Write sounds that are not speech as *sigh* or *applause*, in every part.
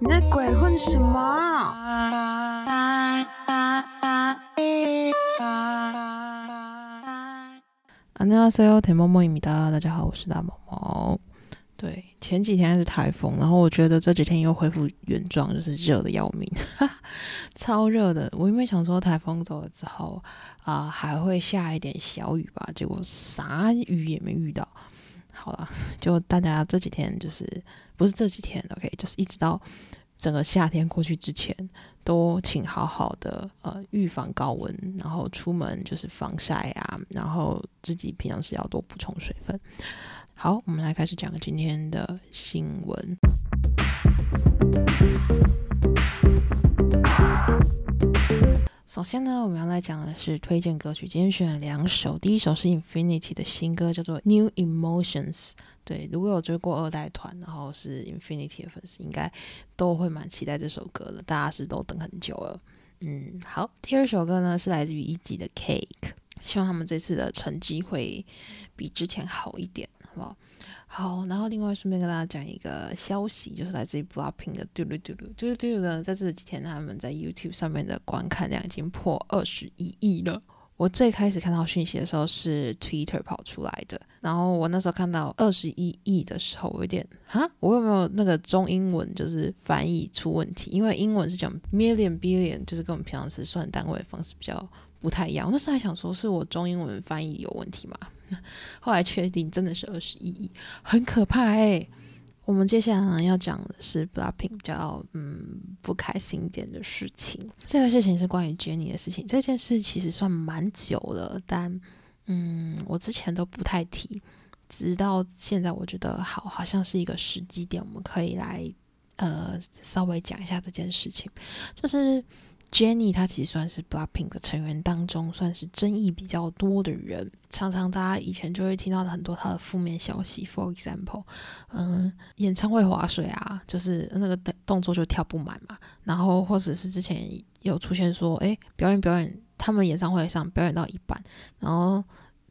你在鬼混什么？안녕하세요，田萌萌입니다。大家好，我是大毛毛。对，前几天是台风，然后我觉得这几天又恢复原状，就是热的要命，*laughs* 超热的。我原本想说台风走了之后啊、还会下一点小雨吧，结果啥雨也没遇到。 好了，就大家这几天就是不是这几天，OK，就是一直到整个夏天过去之前，都请好好的呃预防高温，然后出门就是防晒啊，然后自己平常是要多补充水分。好，我们来开始讲今天的新闻。首先呢，我们要来讲的是推荐歌曲。今天选了两首，第一首是 Infinity 的新歌，叫做《New Emotions》。对，如果有追过二代团，然后是 Infinity 的粉丝，应该都会蛮期待这首歌的。大家是都等很久了。嗯，好，第二首歌呢是来自于一级的 Cake，希望他们这次的成绩会比之前好一点，好不好？好，然后另外顺便跟大家讲一个消息，就是来自于 Blackpink 的嘟噜嘟噜嘟噜嘟噜呢，在这几天他们在 YouTube 上面的观看量已经破二十一亿了。我最开始看到讯息的时候是 Twitter 跑出来的，然后我那时候看到二十一亿的时候，我有点哈，我有没有那个中英文就是翻译出问题？因为英文是讲 million billion，就是跟我们平常时算单位的方式比较不太一样。我那时还想说是我中英文翻译有问题嘛，后来确定真的是二十一亿，很可怕哎、我们接下来要讲的是 Blackpink 比较嗯不开心一点的事情。这个事情是关于 Jennie 的事情，这件事其实算蛮久了，但嗯我之前都不太提，直到现在我觉得好好像是一个时机点，我们可以来呃稍微讲一下这件事情，就是 Jenny 她其实算是 Blackpink 的成员当中算是争议比较多的人，常常大家以前就会听到很多她的负面消息，for example，嗯，演唱会划水啊，就是那个动动作就跳不满嘛，然后或者是之前有出现说，哎，表演表演，他们演唱会上表演到一半，然后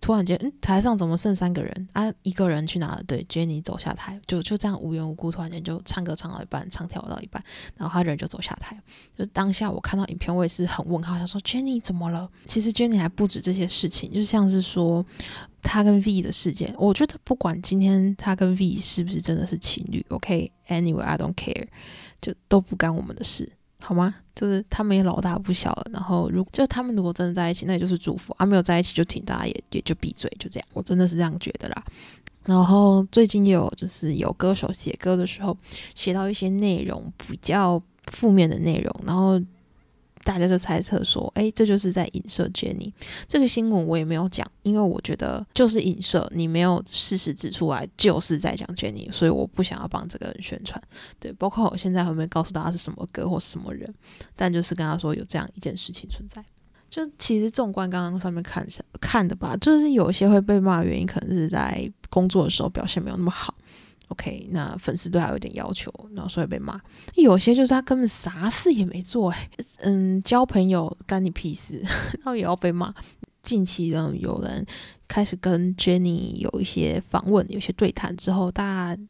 突然间，嗯，台上怎么剩三个人啊？一个人去哪了？对，Jenny 走下台，就就这样无缘无故，突然间就唱歌唱到一半，唱跳到一半，然后他人就走下台。就当下我看到影片，我也是很问号，想说 Jenny 怎么了？其实 Jenny 还不止这些事情，就像是说他跟 V 的事件，我觉得不管今天他跟 V 是不是真的是情侣，OK，Anyway，I、don't care，就都不干我们的事。好吗？就是他们也老大不小了，然后如就他们如果真的在一起，那也就是祝福啊；没有在一起就请大家也也就闭嘴，就这样。我真的是这样觉得啦。然后最近有就是有歌手写歌的时候写到一些内容比较负面的内容，然后大家就猜测说，哎，这就是在影射 Jennie。这个新闻我也没有讲，因为我觉得就是影射，你没有事实指出来，就是在讲 Jennie，所以我不想要帮这个人宣传。对，包括我现在还没告诉大家是什么歌或什么人，但就是跟他说有这样一件事情存在。就其实纵观刚刚上面看下看的吧，就是有一些会被骂原因，可能是在工作的时候表现没有那么好。OK，那粉丝对他有点要求，然后所以被骂。有些就是他根本啥事也没做、欸，嗯，交朋友干你屁事，*laughs* 然后也要被骂。近期呢，有人开始跟 Jenny 有一些访问，有些对谈之后，大家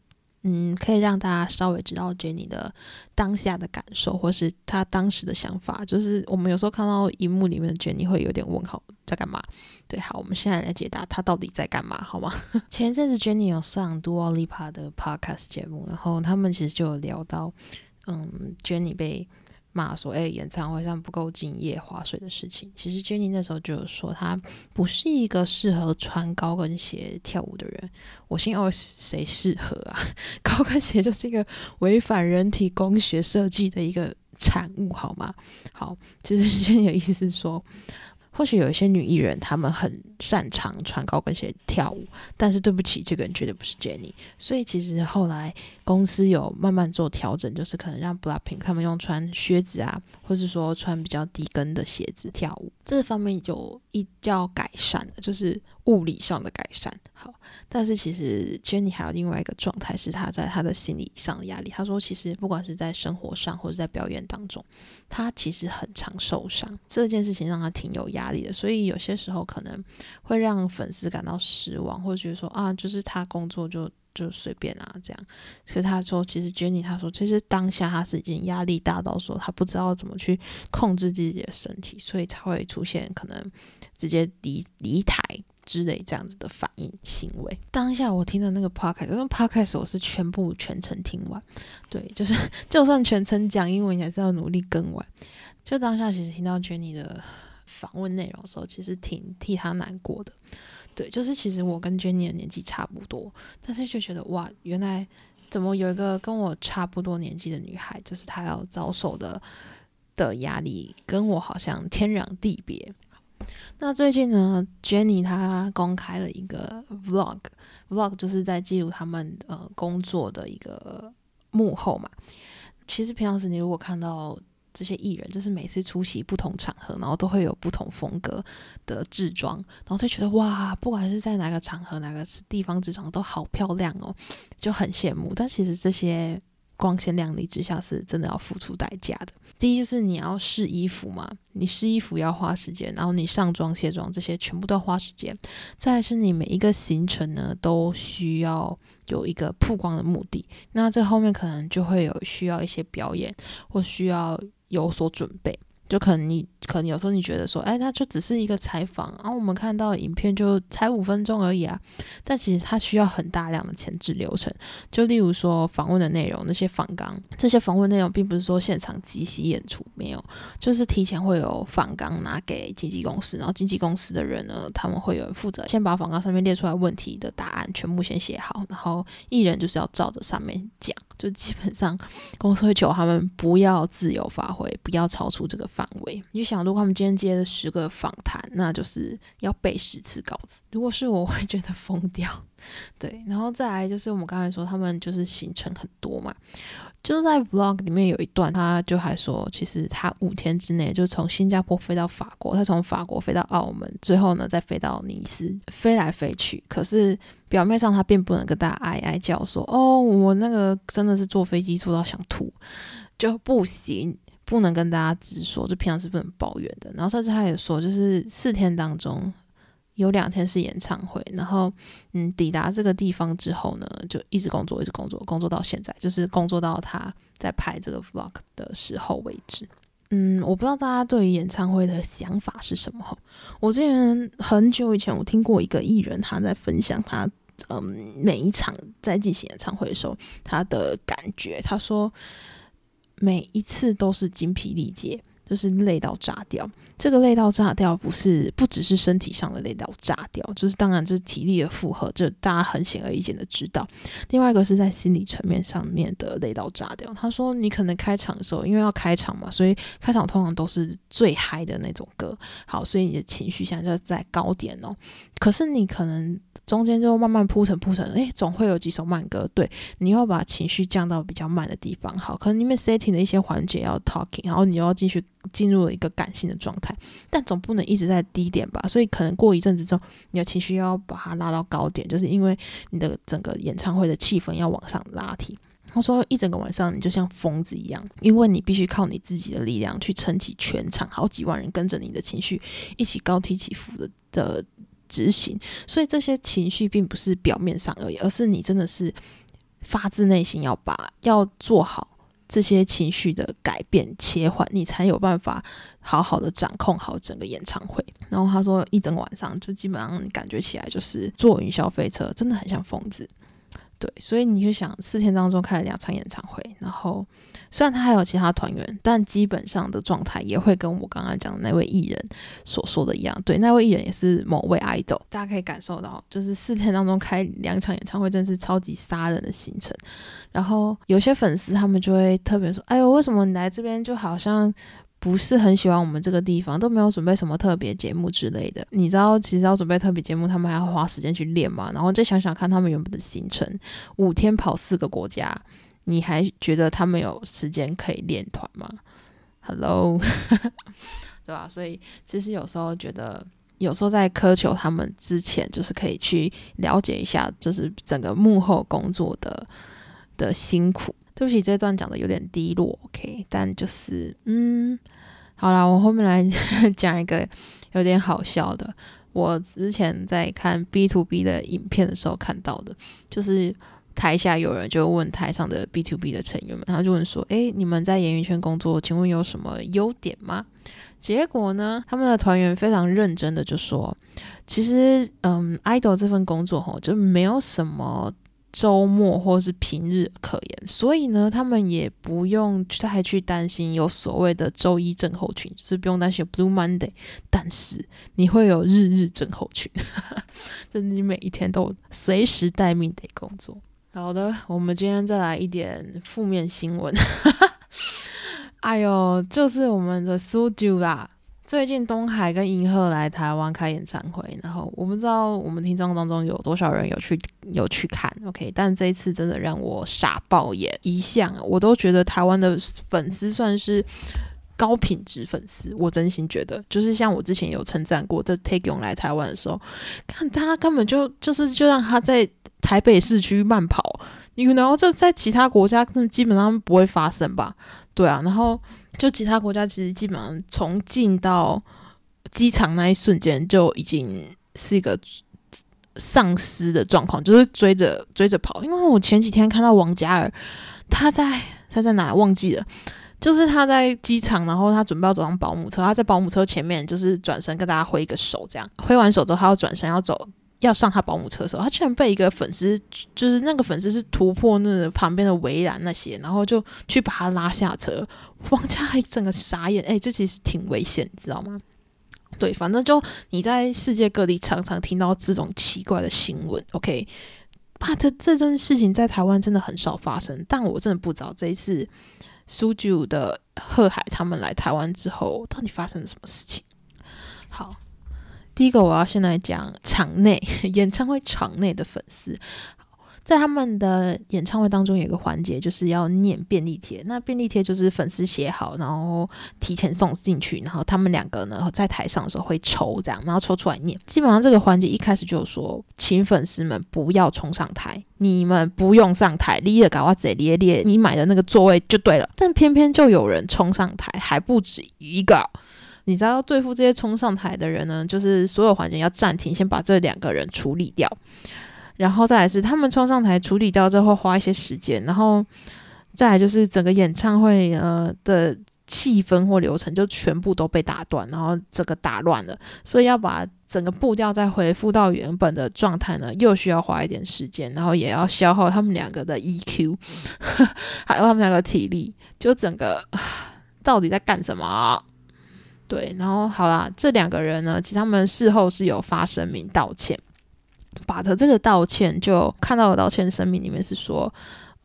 嗯，可以让大家稍微知道 Jenny 的当下的感受，或是他当时的想法。就是我们有时候看到荧幕里面的 Jenny 会有点问号，在干嘛？对，好，我们现在来解答他到底在干嘛，好吗？*laughs* 前一阵子 Jenny 有上 Dua Lipa 的 podcast 节目，然后他们其实就有聊到，嗯，Jenny 被骂说，哎、演唱会上不够敬业、划水的事情。其实 Jenny 那时候就有说，她不是一个适合穿高跟鞋跳舞的人。我心哦，谁适合啊？*laughs* 高跟鞋就是一个违反人体工学设计的一个产物，好吗？好，其实 *laughs* Jenny 的意思是说。或许有一些女艺人，她们很擅长穿高跟鞋跳舞，但是对不起，这个人绝对不是 Jenny。所以其实后来公司有慢慢做调整，就是可能让 Blackpink 他们用穿靴子啊，或是说穿比较低跟的鞋子跳舞，这方面有一较改善的，就是物理上的改善。好，但是其实 Jenny 还有另外一个状态，是她在她的心理上的压力。她说，其实不管是在生活上或者在表演当中，她其实很常受伤，这件事情让她挺有压力的。所以有些时候可能会让粉丝感到失望，或者觉得说啊，就是她工作就就随便啊这样。所以他说，其实 Jenny 他说，其实当下他是已经压力大到说他不知道怎么去控制自己的身体，所以才会出现可能直接离离台。之类这样子的反应行为，当下我听的那个 podcast，因为 podcast 我是全部全程听完，对，*laughs* 就是就算全程讲英文，也是要努力跟完。就当下其实听到 Jenny 的访问内容的时候，其实挺替他难过的。对，就是其实我跟 Jenny 的年纪差不多，但是就觉得哇，原来怎么有一个跟我差不多年纪的女孩，就是她要遭受的的压力，跟我好像天壤地别。那最近呢，Jenny 她公开了一个 Vlog，Vlog 就是在记录他们呃工作的一个幕后嘛。其实平常时你如果看到这些艺人，就是每次出席不同场合，然后都会有不同风格的制装，然后就觉得哇，不管是在哪个场合、哪个地方制装都好漂亮哦，就很羡慕。但其实这些。光鲜亮丽之下是真的要付出代价的。第一就是你要试衣服嘛，你试衣服要花时间，然后你上妆卸妆这些全部都要花时间。再是你每一个行程呢都需要有一个曝光的目的，那这后面可能就会有需要一些表演或需要有所准备。就可能你可能有时候你觉得说，哎，它就只是一个采访，然后我们看到影片就才五分钟而已啊。但其实它需要很大量的前置流程。就例如说访问的内容，那些访纲，这些访问内容并不是说现场即席演出，没有，就是提前会有访纲拿给经纪公司，然后经纪公司的人呢，他们会有人负责先把访纲上面列出来问题的答案全部先写好，然后艺人就是要照着上面讲，就基本上公司会求他们不要自由发挥，不要超出这个。范围，你就想，如果他们今天接了十个访谈，那就是要背十次稿子。如果是我，会觉得疯掉。*laughs* 对，然后再来就是我们刚才说，他们就是行程很多嘛，就是在 vlog 里面有一段，他就还说，其实他五天之内就从新加坡飞到法国，他从法国飞到澳门，最后呢再飞到尼斯，飞来飞去。可是表面上他并不能跟大家哀哀叫说，哦，我那个真的是坐飞机坐到想吐，就不行。不能跟大家直说，就平常是不能抱怨的。然后甚至他也说，就是四天当中有两天是演唱会，然后嗯，抵达这个地方之后呢，就一直工作，一直工作，工作到现在，就是工作到他在拍这个 vlog 的时候为止。嗯，我不知道大家对于演唱会的想法是什么。我之前很久以前，我听过一个艺人他在分享他嗯每一场在进行演唱会的时候他的感觉，他说。每一次都是精疲力竭，就是累到炸掉。这个累到炸掉，不是不只是身体上的累到炸掉，就是当然这是体力的负荷，这大家很显而易见的知道。另外一个是在心理层面上面的累到炸掉。他说，你可能开场的时候，因为要开场嘛，所以开场通常都是最嗨的那种歌，好，所以你的情绪现在就在高点哦。可是你可能。中间就慢慢铺成铺成，诶，总会有几首慢歌。对，你要把情绪降到比较慢的地方。好，可能你们 setting 的一些环节要 talking，然后你又要继续进入了一个感性的状态，但总不能一直在低点吧？所以可能过一阵子之后，你的情绪要把它拉到高点，就是因为你的整个演唱会的气氛要往上拉提。他说，一整个晚上你就像疯子一样，因为你必须靠你自己的力量去撑起全场，好几万人跟着你的情绪一起高低起伏的的。执行，所以这些情绪并不是表面上而已，而是你真的是发自内心要把要做好这些情绪的改变切换，你才有办法好好的掌控好整个演唱会。然后他说，一整晚上就基本上感觉起来就是坐云霄飞车，真的很像疯子。对，所以你就想四天当中开了两场演唱会，然后虽然他还有其他团员，但基本上的状态也会跟我刚刚讲的那位艺人所说的一样。对，那位艺人也是某位 idol，大家可以感受到，就是四天当中开两场演唱会，真是超级杀人的行程。然后有些粉丝他们就会特别说：“哎呦，为什么你来这边就好像……”不是很喜欢我们这个地方，都没有准备什么特别节目之类的。你知道，其实要准备特别节目，他们还要花时间去练嘛。然后再想想看，他们原本的行程，五天跑四个国家，你还觉得他们有时间可以练团吗？Hello，*laughs* 对吧？所以其实有时候觉得，有时候在苛求他们之前，就是可以去了解一下，就是整个幕后工作的的辛苦。对不起，这段讲的有点低落，OK，但就是嗯，好啦，我后面来讲一个有点好笑的。我之前在看 B to B 的影片的时候看到的，就是台下有人就问台上的 B to B 的成员们，他就问说：“诶，你们在演艺圈工作，请问有什么优点吗？”结果呢，他们的团员非常认真的就说：“其实，嗯，idol 这份工作吼，就没有什么。”周末或是平日可言，所以呢，他们也不用太去担心有所谓的周一症候群，就是不用担心 Blue Monday。但是你会有日日症候群，*laughs* 就是你每一天都随时待命得工作。好的，我们今天再来一点负面新闻。哎呦，就是我们的苏 u 啦。最近东海跟银赫来台湾开演唱会，然后我不知道我们听众当中有多少人有去有去看，OK？但这一次真的让我傻爆眼，一向我都觉得台湾的粉丝算是高品质粉丝，我真心觉得，就是像我之前有称赞过，这 Take 勇来台湾的时候，看他根本就就是就让他在台北市区慢跑，You know，这在其他国家基本上不会发生吧？对啊，然后。就其他国家其实基本上从进到机场那一瞬间就已经是一个丧尸的状况，就是追着追着跑。因为我前几天看到王嘉尔，他在他在哪忘记了，就是他在机场，然后他准备要走上保姆车，他在保姆车前面就是转身跟大家挥一个手，这样挥完手之后，他要转身要走。要上他保姆车的时候，他居然被一个粉丝，就是那个粉丝是突破那旁边的围栏那些，然后就去把他拉下车。王嘉还整个傻眼，哎，这其实挺危险，你知道吗？对，反正就你在世界各地常常听到这种奇怪的新闻。OK，怕他这件事情在台湾真的很少发生，但我真的不知道这一次苏九的贺海他们来台湾之后，到底发生了什么事情。好。第一个，我要先来讲场内 *laughs* 演唱会场内的粉丝，在他们的演唱会当中有一个环节，就是要念便利贴。那便利贴就是粉丝写好，然后提前送进去，然后他们两个呢在台上的时候会抽，这样然后抽出来念。基本上这个环节一开始就说，请粉丝们不要冲上台，你们不用上台，立了搞哇贼咧咧，你买的那个座位就对了。但偏偏就有人冲上台，还不止一个。你知道对付这些冲上台的人呢，就是所有环节要暂停，先把这两个人处理掉，然后再来是他们冲上台处理掉之后花一些时间，然后再来就是整个演唱会呃的气氛或流程就全部都被打断，然后整个打乱了，所以要把整个步调再恢复到原本的状态呢，又需要花一点时间，然后也要消耗他们两个的 *laughs* EQ，还有他们两个体力，就整个到底在干什么？对，然后好啦，这两个人呢，其实他们事后是有发声明道歉。把的这个道歉，就看到的道歉声明里面是说，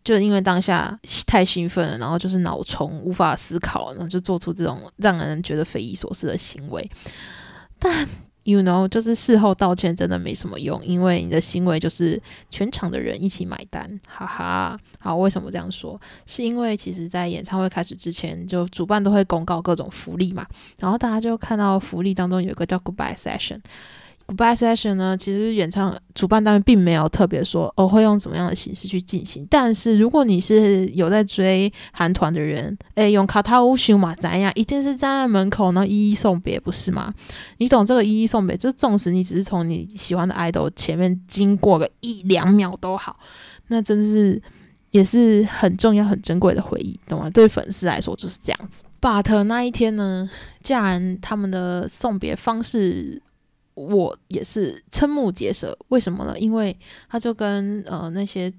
就因为当下太兴奋了，然后就是脑充无法思考，然后就做出这种让人觉得匪夷所思的行为，但。You know，就是事后道歉真的没什么用，因为你的行为就是全场的人一起买单，哈哈。好，为什么这样说？是因为其实，在演唱会开始之前，就主办都会公告各种福利嘛，然后大家就看到福利当中有一个叫 Goodbye Session。Goodbye session 呢，其实演唱主办单位并没有特别说哦会用怎么样的形式去进行。但是如果你是有在追韩团的人，诶，用卡塔乌修嘛怎样，一定是站在门口呢一一送别，不是吗？你懂这个一一送别，就纵使你只是从你喜欢的 idol 前面经过个一两秒都好，那真的是也是很重要、很珍贵的回忆，懂吗？对粉丝来说就是这样子。But 那一天呢，既然他们的送别方式。我也是瞠目结舌，为什么呢？因为他就跟呃那些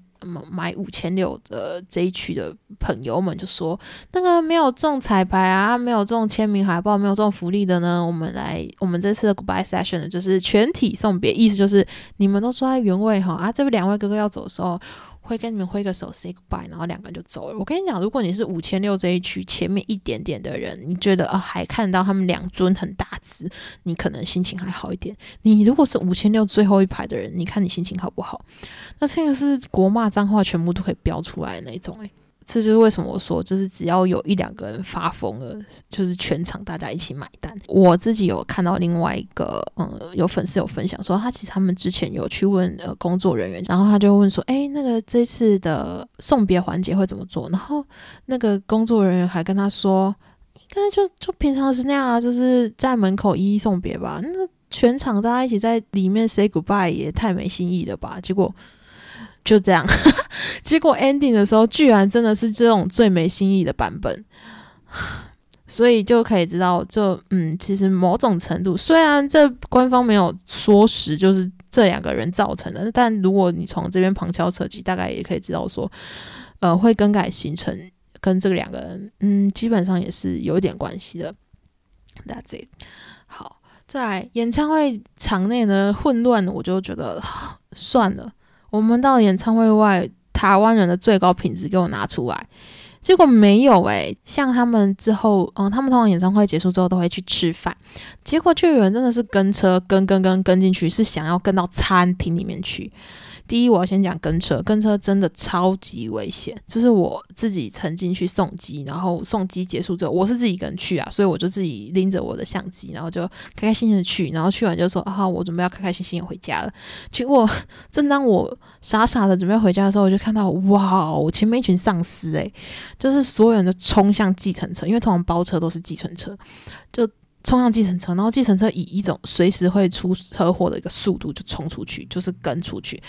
买五千六的这一区的朋友们就说，那个没有中彩排啊，没有中签名海报，没有中福利的呢，我们来我们这次的 goodbye session 呢，就是全体送别，意思就是你们都坐在原位哈啊，这两位哥哥要走的时候。会跟你们挥个手 say goodbye，然后两个人就走了。我跟你讲，如果你是五千六这一区前面一点点的人，你觉得啊还看到他们两尊很大只，你可能心情还好一点。你如果是五千六最后一排的人，你看你心情好不好？那这个是国骂脏话全部都可以标出来的那种诶。这就是为什么我说，就是只要有一两个人发疯了，就是全场大家一起买单。我自己有看到另外一个，嗯，有粉丝有分享说，他其实他们之前有去问呃工作人员，然后他就问说，哎，那个这次的送别环节会怎么做？然后那个工作人员还跟他说，应该就就平常是那样啊，就是在门口一一送别吧。那全场大家一起在里面 say goodbye 也太没新意了吧？结果。就这样。*laughs* 结果 ending 的时候，居然真的是这种最没新意的版本。*sighs* 所以就可以知道，就嗯，其实某种程度，虽然这官方没有说实就是这两个人造成的，但如果你从这边旁敲侧击，大概也可以知道说，呃，会更改行程跟这个两个人，嗯，基本上也是有点关系的。That's it。好，在演唱会场内呢混乱，我就觉得算了，我们到演唱会外，台湾人的最高品质给我拿出来。结果没有诶，像他们之后，嗯，他们通常演唱会结束之后都会去吃饭，结果就有人真的是跟车跟跟跟跟进去，是想要跟到餐厅里面去。第一，我要先讲跟车，跟车真的超级危险。就是我自己曾经去送机，然后送机结束之后，我是自己一个人去啊，所以我就自己拎着我的相机，然后就开开心心的去，然后去完就说啊，我准备要开开心心的回家了。结果 *laughs* 正当我傻傻的准备回家的时候，我就看到哇，我前面一群丧尸诶，就是所有人都冲向计程车，因为通常包车都是计程车，就。冲向计程车，然后计程车以一种随时会出车祸的一个速度就冲出去，就是跟出去。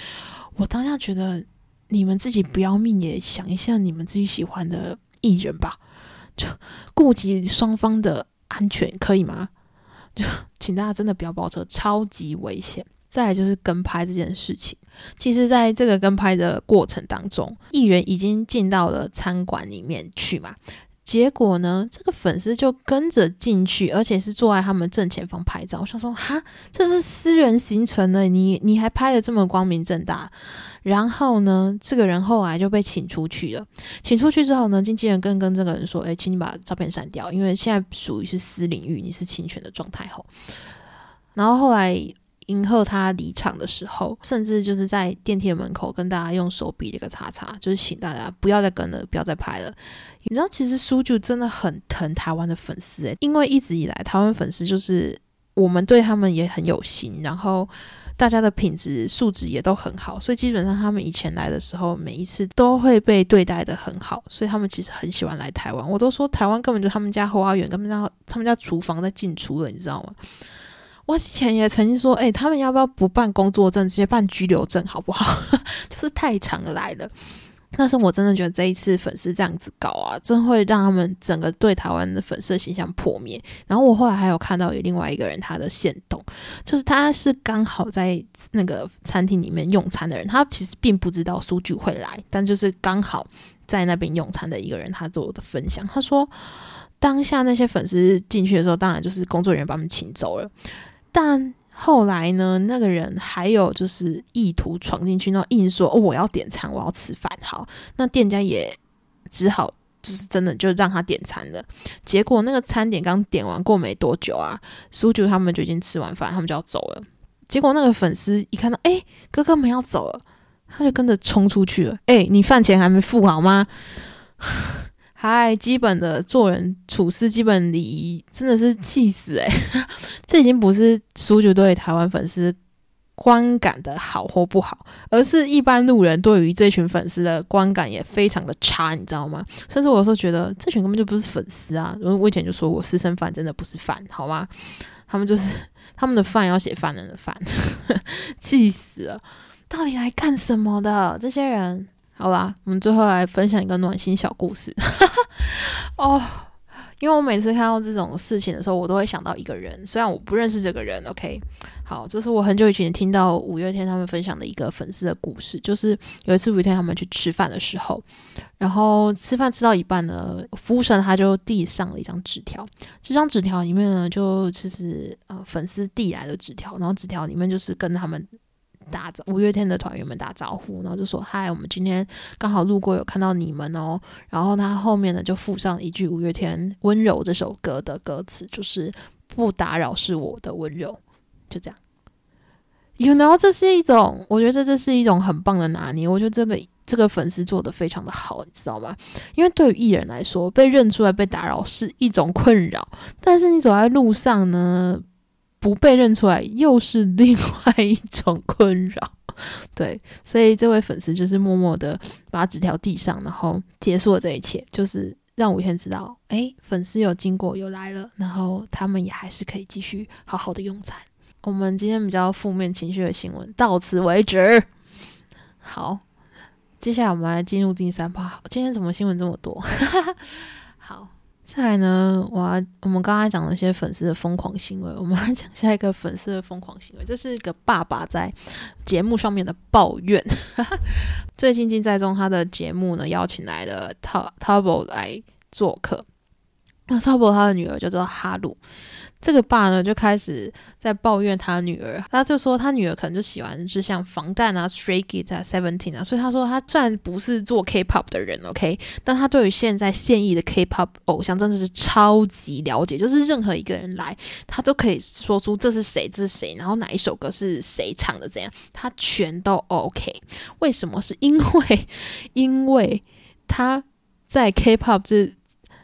我当下觉得，你们自己不要命也想一下你们自己喜欢的艺人吧，就顾及双方的安全，可以吗？就请大家真的不要包车，超级危险。再来就是跟拍这件事情，其实在这个跟拍的过程当中，艺人已经进到了餐馆里面去嘛。结果呢，这个粉丝就跟着进去，而且是坐在他们正前方拍照。我想说，哈，这是私人行程呢，你你还拍的这么光明正大。然后呢，这个人后来就被请出去了。请出去之后呢，经纪人跟跟这个人说：“哎，请你把照片删掉，因为现在属于是私领域，你是侵权的状态。”后，然后后来。迎贺他离场的时候，甚至就是在电梯的门口跟大家用手比了个叉叉，就是请大家不要再跟了，不要再拍了。你知道，其实苏就真的很疼台湾的粉丝诶，因为一直以来台湾粉丝就是我们对他们也很有心，然后大家的品质素质也都很好，所以基本上他们以前来的时候，每一次都会被对待的很好，所以他们其实很喜欢来台湾。我都说台湾根本就他们家后花园，根本家他们家厨房在进出了，你知道吗？我之前也曾经说，哎，他们要不要不办工作证，直接办居留证，好不好？*laughs* 就是太常来了。但是我真的觉得这一次粉丝这样子搞啊，真会让他们整个对台湾的粉丝形象破灭。然后我后来还有看到有另外一个人，他的线动，就是他是刚好在那个餐厅里面用餐的人，他其实并不知道苏剧会来，但就是刚好在那边用餐的一个人，他做的分享，他说当下那些粉丝进去的时候，当然就是工作人员把他们请走了。但后来呢？那个人还有就是意图闯进去，然后硬说：“哦，我要点餐，我要吃饭。”好，那店家也只好就是真的就让他点餐了。结果那个餐点刚点完过没多久啊，苏九他们就已经吃完饭，他们就要走了。结果那个粉丝一看到，哎，哥哥们要走了，他就跟着冲出去了。哎，你饭钱还没付好吗？嗨，基本的做人处事基本礼仪真的是气死诶。*laughs* 这已经不是苏九对台湾粉丝观感的好或不好，而是一般路人对于这群粉丝的观感也非常的差，你知道吗？甚至我有时候觉得这群根本就不是粉丝啊！我以前就说我私生饭真的不是饭，好吗？他们就是他们的饭要写犯人的饭，*laughs* 气死了！到底来干什么的这些人？好吧，我们最后来分享一个暖心小故事。*laughs* 哦，因为我每次看到这种事情的时候，我都会想到一个人，虽然我不认识这个人。OK，好，这是我很久以前听到五月天他们分享的一个粉丝的故事，就是有一次五月天他们去吃饭的时候，然后吃饭吃到一半呢，服务生他就递上了一张纸条，这张纸条里面呢，就其实呃粉丝递来的纸条，然后纸条里面就是跟他们。打五月天的团员们打招呼，然后就说：“嗨，我们今天刚好路过，有看到你们哦。”然后他后面呢就附上一句五月天《温柔》这首歌的歌词，就是“不打扰是我的温柔”，就这样。You know，这是一种，我觉得这是一种很棒的拿捏。我觉得这个这个粉丝做的非常的好，你知道吗？因为对于艺人来说，被认出来被打扰是一种困扰，但是你走在路上呢？不被认出来又是另外一种困扰，*laughs* 对，所以这位粉丝就是默默的把纸条递上，然后结束了这一切，就是让五天知道，哎，粉丝有经过，有来了，然后他们也还是可以继续好好的用餐。我们今天比较负面情绪的新闻到此为止。好，接下来我们来进入第三趴。今天怎么新闻这么多？*laughs* 好，再来呢，我要我们刚才讲了一些粉丝的疯狂行为，*laughs* 我们来讲下一个粉丝的疯狂行为。这是一个爸爸在节目上面的抱怨。*laughs* 最近金在中他的节目呢，邀请来了 t u b b l e 来做客。那 TUBO 他的女儿叫做哈鲁。这个爸呢就开始在抱怨他女儿，他就说他女儿可能就喜欢是像防弹啊、Stray Kids 啊、Seventeen 啊，所以他说他虽然不是做 K-pop 的人，OK，但他对于现在现役的 K-pop 偶像真的是超级了解，就是任何一个人来，他都可以说出这是谁，这是谁，然后哪一首歌是谁唱的，怎样，他全都 OK。为什么？是因为因为他在 K-pop 这。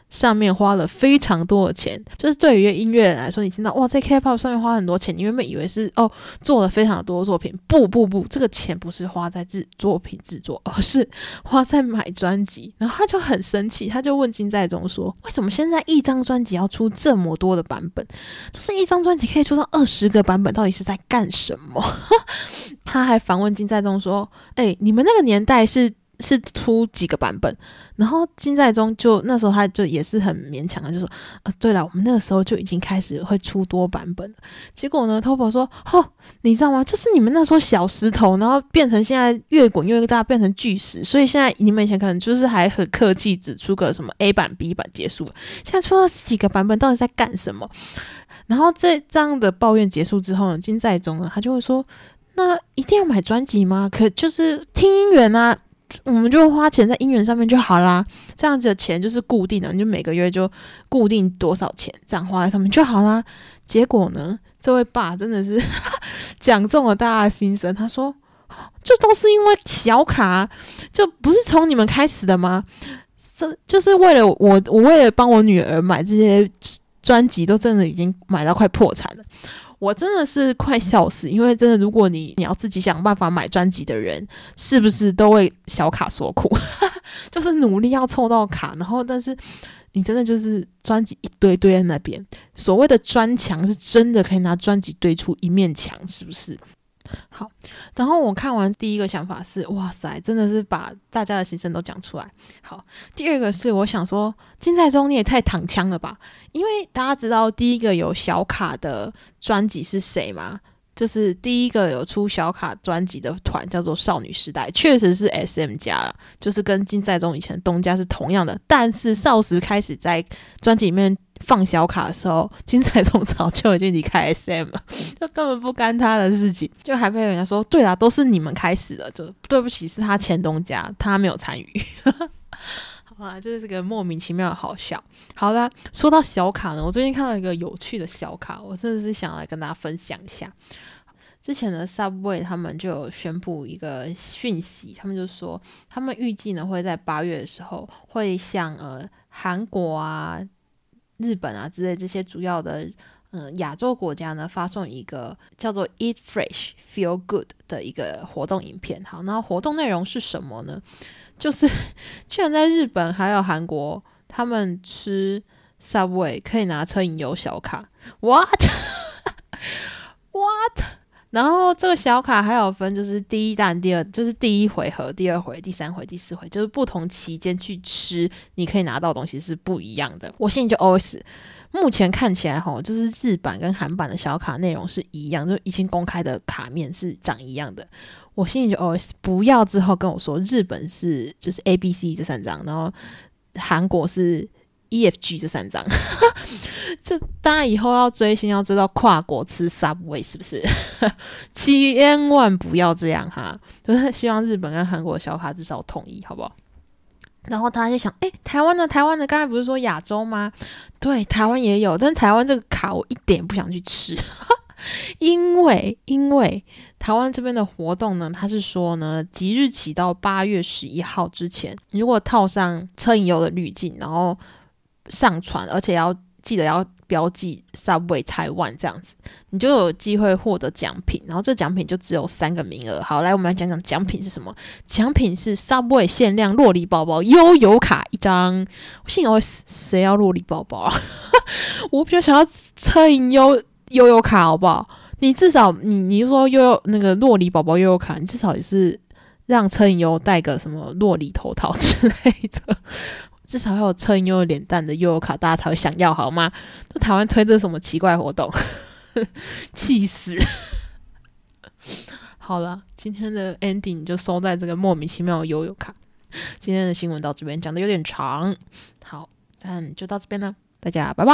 上面花了非常多的钱，就是对于音乐人来说，你听到哇，在 K-pop 上面花很多钱，你原本以为是哦做了非常多作品，不不不，这个钱不是花在制作品制作，而是花在买专辑。然后他就很生气，他就问金在中说：“为什么现在一张专辑要出这么多的版本？就是一张专辑可以出到二十个版本，到底是在干什么？” *laughs* 他还反问金在中说：“哎，你们那个年代是？”是出几个版本，然后金在中就那时候他就也是很勉强的，就说啊，对了，我们那个时候就已经开始会出多版本了。结果呢，Topo 说，哦，你知道吗？就是你们那时候小石头，然后变成现在越滚越大，变成巨石，所以现在你们以前可能就是还很客气，只出个什么 A 版、B 版结束了，现在出了几个版本，到底在干什么？然后这这样的抱怨结束之后呢，金在中呢，他就会说，那一定要买专辑吗？可就是听音源啊。我们就花钱在姻缘上面就好啦，这样子的钱就是固定的，你就每个月就固定多少钱，这样花在上面就好啦。结果呢，这位爸真的是 *laughs* 讲中了大家的心声，他说：“这都是因为小卡，就不是从你们开始的吗？这就是为了我，我为了帮我女儿买这些专辑，都真的已经买到快破产了。”我真的是快笑死，因为真的，如果你你要自己想办法买专辑的人，是不是都为小卡所苦？*laughs* 就是努力要凑到卡，然后但是你真的就是专辑一堆堆在那边，所谓的砖墙是真的可以拿专辑堆出一面墙，是不是？好，然后我看完第一个想法是，哇塞，真的是把大家的心声都讲出来。好，第二个是我想说，金在中你也太躺枪了吧？因为大家知道第一个有小卡的专辑是谁吗？就是第一个有出小卡专辑的团叫做少女时代，确实是 S M 家了，就是跟金在中以前东家是同样的。但是少时开始在专辑里面放小卡的时候，金在中早就已经离开 S M 了，*laughs* 就根本不干他的事情，就还被人家说，对啊，都是你们开始的，就对不起，是他前东家，他没有参与。*laughs* 好啦，就是这个莫名其妙的好笑。好啦，说到小卡呢，我最近看到一个有趣的小卡，我真的是想来跟大家分享一下。之前的 Subway 他们就有宣布一个讯息，他们就说他们预计呢会在八月的时候会向呃韩国啊、日本啊之类这些主要的嗯亚洲国家呢发送一个叫做 Eat Fresh Feel Good 的一个活动影片。好，那活动内容是什么呢？就是 *laughs* 居然在日本还有韩国，他们吃 Subway 可以拿车饮油小卡，what *laughs* what？然后这个小卡还有分，就是第一弹、第二，就是第一回合、第二回、第三回、第四回，就是不同期间去吃，你可以拿到东西是不一样的。我心里就 OS，目前看起来哈，就是日版跟韩版的小卡内容是一样，就已经公开的卡面是长一样的。我心里就 OS，不要之后跟我说日本是就是 A、B、C 这三张，然后韩国是。E F G 这三张，这大家以后要追星要追到跨国吃 Subway 是不是？*laughs* 千万不要这样哈！就是希望日本跟韩国的小卡至少统一，好不好？然后大家就想，哎，台湾的台湾的刚才不是说亚洲吗？对，台湾也有，但台湾这个卡我一点不想去吃，*laughs* 因为因为台湾这边的活动呢，它是说呢，即日起到八月十一号之前，如果套上车影油的滤镜，然后上传，而且要记得要标记 Subway Taiwan 这样子，你就有机会获得奖品。然后这奖品就只有三个名额。好，来我们来讲讲奖品是什么？奖品是 Subway 限量洛梨包包悠游卡一张。我心想，谁要洛梨包包？*laughs* 我比较想要车银悠悠游卡，好不好？你至少你你说悠悠那个洛梨宝宝悠游卡，你至少也是让车银优戴个什么洛里头套之类的，至少要有车银优脸蛋的悠游卡，大家才会想要好吗？这台湾推的什么奇怪活动，*laughs* 气死！*laughs* 好了，今天的 ending 就收在这个莫名其妙的悠游卡。今天的新闻到这边讲的有点长，好，但就到这边了，大家拜拜。